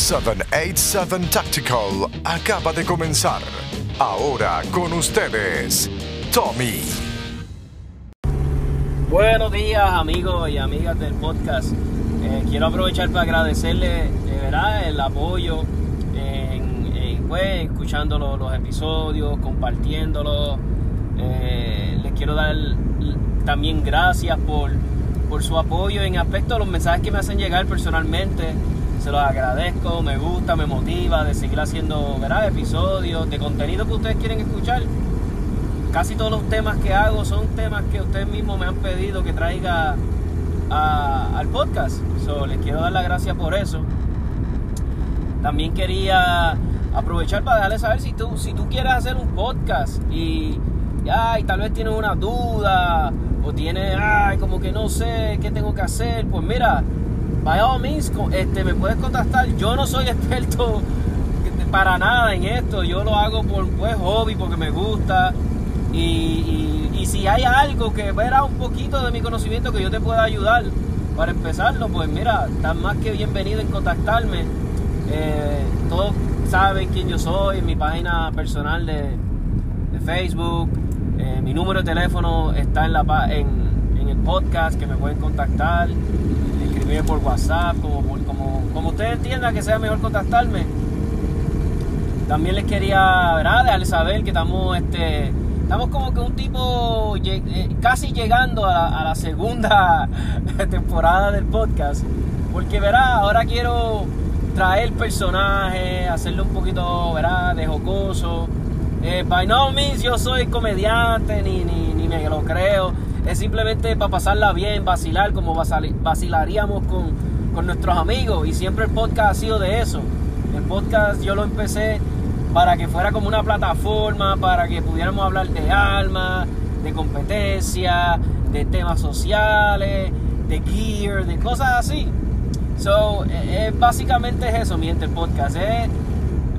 787 Tactical acaba de comenzar. Ahora con ustedes, Tommy. Buenos días amigos y amigas del podcast. Eh, quiero aprovechar para agradecerle de verdad el apoyo en, en, pues, escuchando los, los episodios, compartiéndolos. Eh, les quiero dar también gracias por, por su apoyo en aspecto a los mensajes que me hacen llegar personalmente. Se los agradezco, me gusta, me motiva de seguir haciendo ¿verdad? episodios de contenido que ustedes quieren escuchar. Casi todos los temas que hago son temas que ustedes mismos me han pedido que traiga al podcast. So, les quiero dar las gracias por eso. También quería aprovechar para darles saber si tú, si tú quieres hacer un podcast y, ya, y tal vez tienes una duda o tienes, ay, como que no sé qué tengo que hacer, pues mira, by all este, me puedes contactar. Yo no soy experto para nada en esto, yo lo hago por pues, hobby, porque me gusta. Y, y, si hay algo que verá un poquito de mi conocimiento que yo te pueda ayudar para empezarlo, pues mira, estás más que bienvenido en contactarme. Eh, todos saben quién yo soy, mi página personal de, de Facebook, eh, mi número de teléfono está en, la, en, en el podcast que me pueden contactar por WhatsApp, como, como, como ustedes entiendan que sea mejor contactarme. También les quería ¿verdad? dejarles saber que estamos, este, estamos como que un tipo eh, casi llegando a la, segunda temporada del podcast. Porque verá, ahora quiero traer personajes, hacerlo un poquito ¿verdad? de jocoso. Eh, by no means yo soy comediante, ni, ni, ni me lo creo es simplemente para pasarla bien, vacilar como vacilaríamos con, con nuestros amigos. Y siempre el podcast ha sido de eso. El podcast yo lo empecé para que fuera como una plataforma, para que pudiéramos hablar de alma, de competencia, de temas sociales, de gear, de cosas así. So, e, es, básicamente es eso, miente el podcast. Es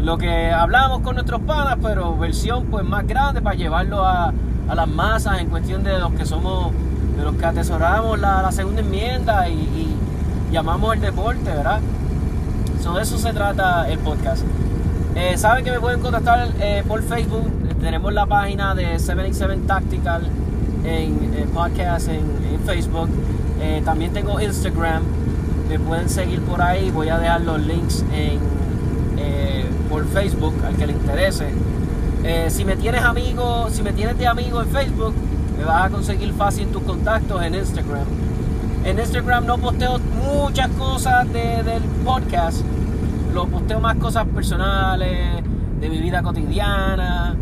lo que hablamos con nuestros panas, pero versión pues más grande para llevarlo a, a las masas en cuestión de los que somos, de los que atesoramos la, segunda enmienda y, llamamos el deporte, ¿verdad? So, de eso se trata el podcast. Eh, Saben que me pueden contactar eh, por Facebook. Tenemos la página de 787 Tactical en, podcast en, Facebook. Eh, también tengo Instagram. Me pueden seguir por ahí. Voy a dejar los links en, por Facebook al que le interese. Eh, si me tienes amigo, si me tienes de amigo en Facebook, me vas a conseguir fácil tus contactos en Instagram. En Instagram no posteo muchas cosas del podcast, lo posteo más cosas personales, de mi vida cotidiana,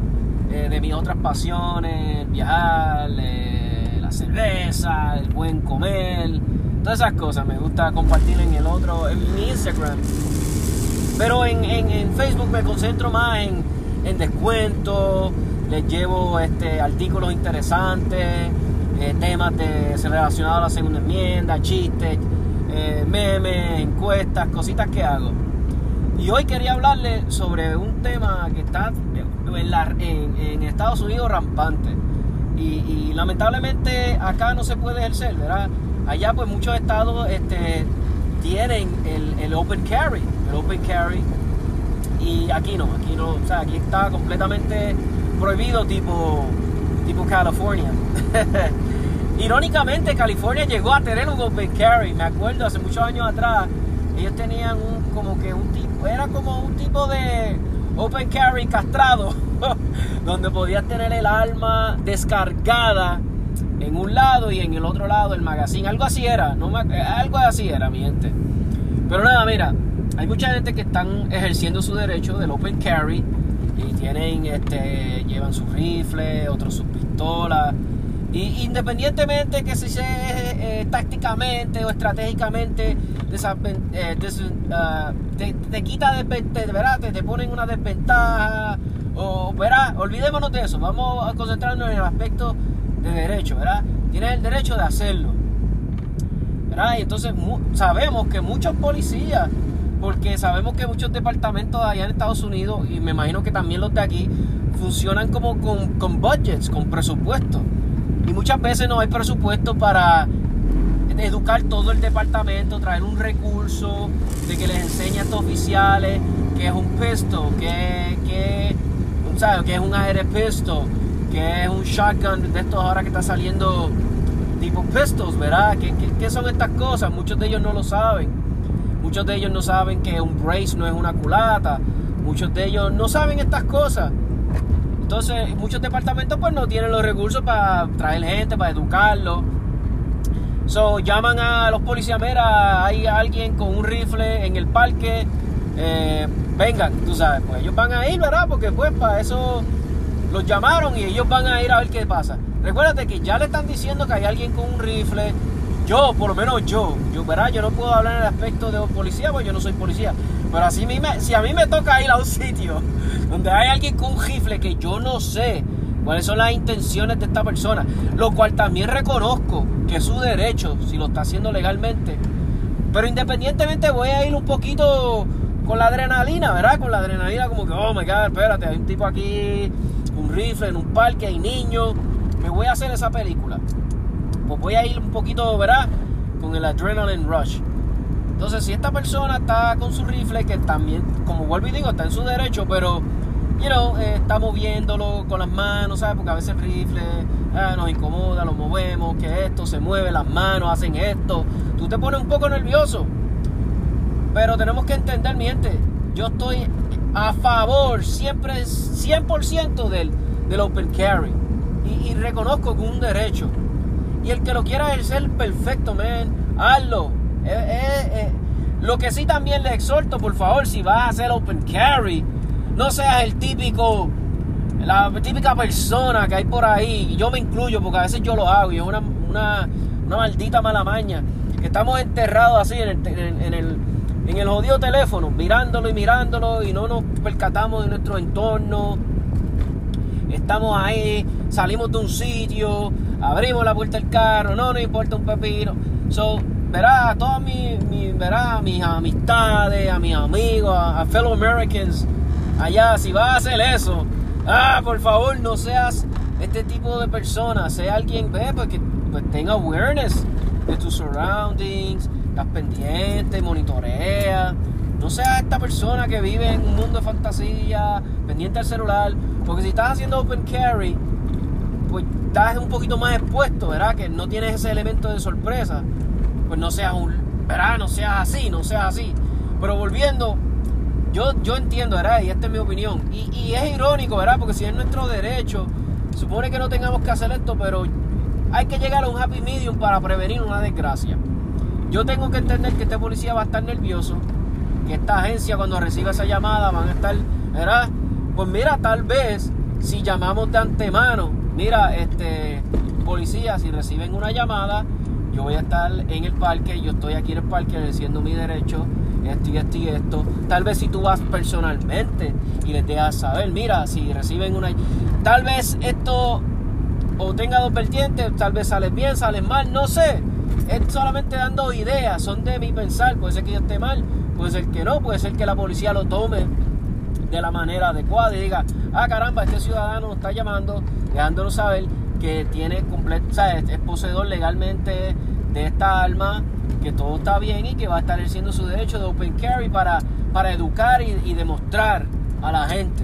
eh, de mis otras pasiones, viajar, eh, la cerveza, el buen comer, todas esas cosas me gusta compartir en el otro, en mi Instagram. Pero en, en Facebook me concentro más en en descuento, les llevo este, artículos interesantes, eh, temas de, relacionados a la segunda enmienda, chistes, eh, memes, encuestas, cositas que hago. Y hoy quería hablarles sobre un tema que está en, en, Estados Unidos rampante. Y, lamentablemente acá no se puede ejercer, ¿verdad? Allá pues muchos estados este, tienen el, el open carry. Open carry y aquí no, aquí no, o sea, aquí está completamente prohibido tipo, tipo California. Irónicamente, California llegó a tener un open carry, me acuerdo, hace muchos años atrás, ellos tenían un, como que un tipo, era como un tipo de open carry castrado, donde podías tener el arma descargada en un lado y en el otro lado el magazine, algo así era, no algo así era, mi gente. Pero nada, mira, hay mucha gente que están ejerciendo su derecho del open carry y tienen, este, llevan sus rifles, otros sus pistolas. Y independientemente que si sea eh, tácticamente o estratégicamente eh, ah, te, quita de, ¿verdad? Te, te ponen una desventaja o verá, olvidémonos de eso, vamos a concentrarnos en el aspecto de derecho, ¿verdad? Tienes el derecho de hacerlo. ¿verdad? Y entonces sabemos que muchos policías porque sabemos que muchos departamentos allá en Estados Unidos, y me imagino que también los de aquí, funcionan como con, budgets, con presupuesto. Y muchas veces no hay presupuesto para educar todo el departamento, traer un recurso de que les enseñe a estos oficiales que es un pistol, que, que, ¿sabes? que es un AR pistol, que es un shotgun de estos ahora que está saliendo tipo pistols, ¿verdad? ¿Qué, qué, son estas cosas? Muchos de ellos no lo saben. Muchos de ellos no saben que un brace no es una culata. Muchos de ellos no saben estas cosas. Entonces, muchos departamentos pues no tienen los recursos para traer gente, para educarlos. So, llaman a los policías, mira, hay alguien con un rifle en el parque, eh, vengan, tú sabes, pues ellos van a ir, ¿verdad? Porque pues para eso los llamaron y ellos van a ir a ver qué pasa. Recuérdate que ya le están diciendo que hay alguien con un rifle. Yo, por lo menos yo, yo, ¿verdad? Yo no puedo hablar en el aspecto de policía, porque yo no soy policía. Pero así si a mí me toca ir a un sitio donde hay alguien con un rifle que yo no sé cuáles son las intenciones de esta persona, lo cual también reconozco que es su derecho si lo está haciendo legalmente. Pero independientemente voy a ir un poquito con la adrenalina, ¿verdad? Con la adrenalina como que, oh my god, espérate, hay un tipo aquí, un rifle en un parque, hay niños, me voy a hacer esa película. Pues voy a ir un poquito, ¿verdad? Con el adrenaline rush. Entonces, si esta persona está con su rifle, que también, como vuelvo y digo, está en su derecho, pero, you know, eh, está moviéndolo con las manos, ¿sabes? Porque a veces el rifle ah, nos incomoda, lo movemos, que esto se mueve, las manos hacen esto. Tú te pones un poco nervioso. Pero tenemos que entender, miente, yo estoy a favor, siempre 100% del, del open carry. Y, reconozco que es un derecho. Y el que lo quiera ejercer, perfecto, man, hazlo eh, eh, eh, lo que sí también le exhorto, por favor, si vas a hacer open carry, no seas el típico, la típica persona que hay por ahí. Yo me incluyo porque a veces yo lo hago y es una, una, maldita mala maña. Estamos enterrados así en el, en, el, en el jodido teléfono, mirándolo y mirándolo y no nos percatamos de nuestro entorno. Estamos ahí, salimos de un sitio, abrimos la puerta del carro, no nos importa un pepino. So, verá, a todas mis, mi, verá, mis amistades, a mis amigos, a, fellow Americans allá, si vas a hacer eso, ah, por favor, no seas este tipo de persona, sea alguien, ve, pues que pues, tenga awareness de tus surroundings, estás pendiente, monitorea. No seas esta persona que vive en un mundo de fantasía, pendiente al celular, porque si estás haciendo open carry, pues estás un poquito más expuesto, ¿verdad? Que no tienes ese elemento de sorpresa pues no seas un, ¿verdad? No seas así, no seas así. Pero volviendo, yo, yo entiendo, ¿verdad? Y esta es mi opinión. Y, y es irónico, ¿verdad? Porque si es nuestro derecho, supone que no tengamos que hacer esto, pero hay que llegar a un happy medium para prevenir una desgracia. Yo tengo que entender que este policía va a estar nervioso, que esta agencia cuando reciba esa llamada van a estar, ¿verdad? Pues mira, tal vez si llamamos de antemano, mira, este policía, si reciben una llamada, yo voy a estar en el parque, yo estoy aquí en el parque ejerciendo mi derecho, esto y esto y esto. Tal vez si tú vas personalmente y les dejas saber, mira, si reciben una... Tal vez esto o tenga dos vertientes, tal vez sales bien, sales mal, no sé. Es solamente dando ideas, son de mi pensar, puede ser que yo esté mal, puede ser que no, puede ser que la policía lo tome de la manera adecuada y diga, ah caramba, este ciudadano está llamando, dejándonos saber que tiene completo, es, poseedor legalmente de esta arma, que todo está bien y que va a estar ejerciendo su derecho de open carry para, para educar y, demostrar a la gente.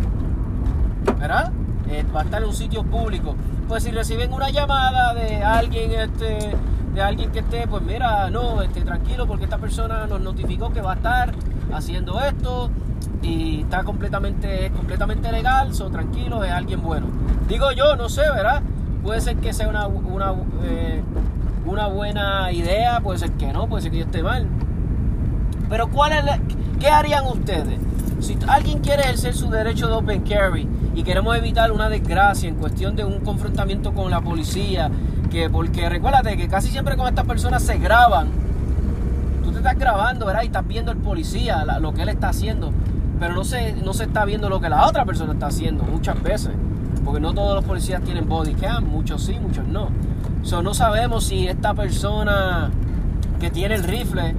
¿Verdad? Eh, va a estar en un sitio público. Pues si reciben una llamada de alguien, este, de alguien que esté, pues mira, no, este, tranquilo, porque esta persona nos notificó que va a estar haciendo esto y está completamente, completamente legal, son tranquilo, es alguien bueno. Digo yo, no sé, ¿verdad? puede ser que sea una, eh, una buena idea, puede ser que no, puede ser que yo esté mal. Pero ¿cuál es ¿qué harían ustedes? Si alguien quiere ejercer su derecho de open carry y queremos evitar una desgracia en cuestión de un confrontamiento con la policía, que porque recuérdate que casi siempre con estas personas se graban. Tú te estás grabando, ¿verdad? Y estás viendo el policía, lo que él está haciendo. Pero no se, no se está viendo lo que la otra persona está haciendo muchas veces porque no todos los policías tienen body cam, muchos sí, muchos no. So, no sabemos si esta persona que tiene el rifle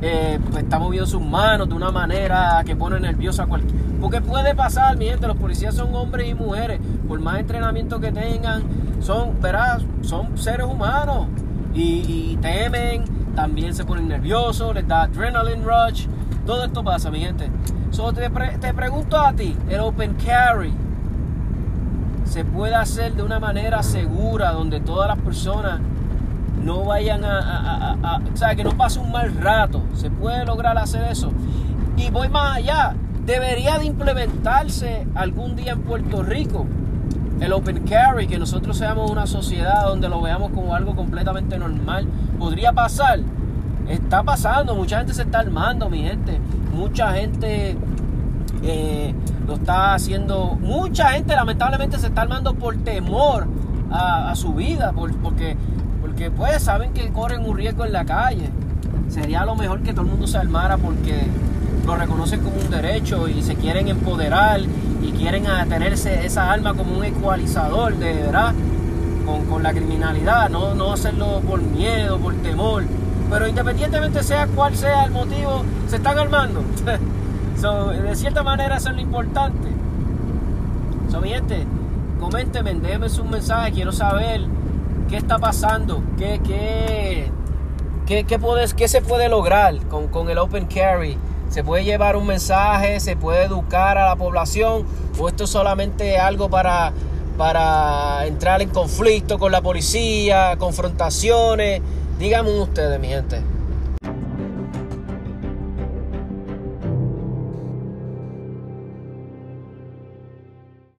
eh, pues, está moviendo sus manos de una manera que pone nervioso a cualquier. Porque puede pasar, mi gente, los policías son hombres y mujeres, por más entrenamiento que tengan, son, son seres humanos. y, temen, también se ponen nerviosos, les da adrenaline rush. Todo esto pasa, mi gente. So, te, te pregunto a ti, el open carry se puede hacer de una manera segura donde todas las personas no vayan a, o sea, que no pase un mal rato. Se puede lograr hacer eso. Y voy más allá. Debería de implementarse algún día en Puerto Rico el open carry, que nosotros seamos una sociedad donde lo veamos como algo completamente normal. Podría pasar. Está pasando. Mucha gente se está armando, mi gente. Mucha gente eh, lo está haciendo. Mucha gente lamentablemente se está armando por temor a, su vida, porque porque pues saben que corren un riesgo en la calle. Sería lo mejor que todo el mundo se armara porque lo reconocen como un derecho y se quieren empoderar y quieren tenerse esa arma como un ecualizador de verdad con, la criminalidad, no, no hacerlo por miedo, por temor. Pero independientemente sea cuál sea el motivo, se están armando. de cierta manera eso es lo importante. So, mi gente, coméntenme, déjenme un mensaje, quiero saber qué está pasando, qué, qué, qué, qué, se puede lograr con, con el Open Carry. ¿Se puede llevar un mensaje? ¿Se puede educar a la población? ¿O esto es solamente algo para, para entrar en conflicto con la policía, confrontaciones? Díganme ustedes, mi gente.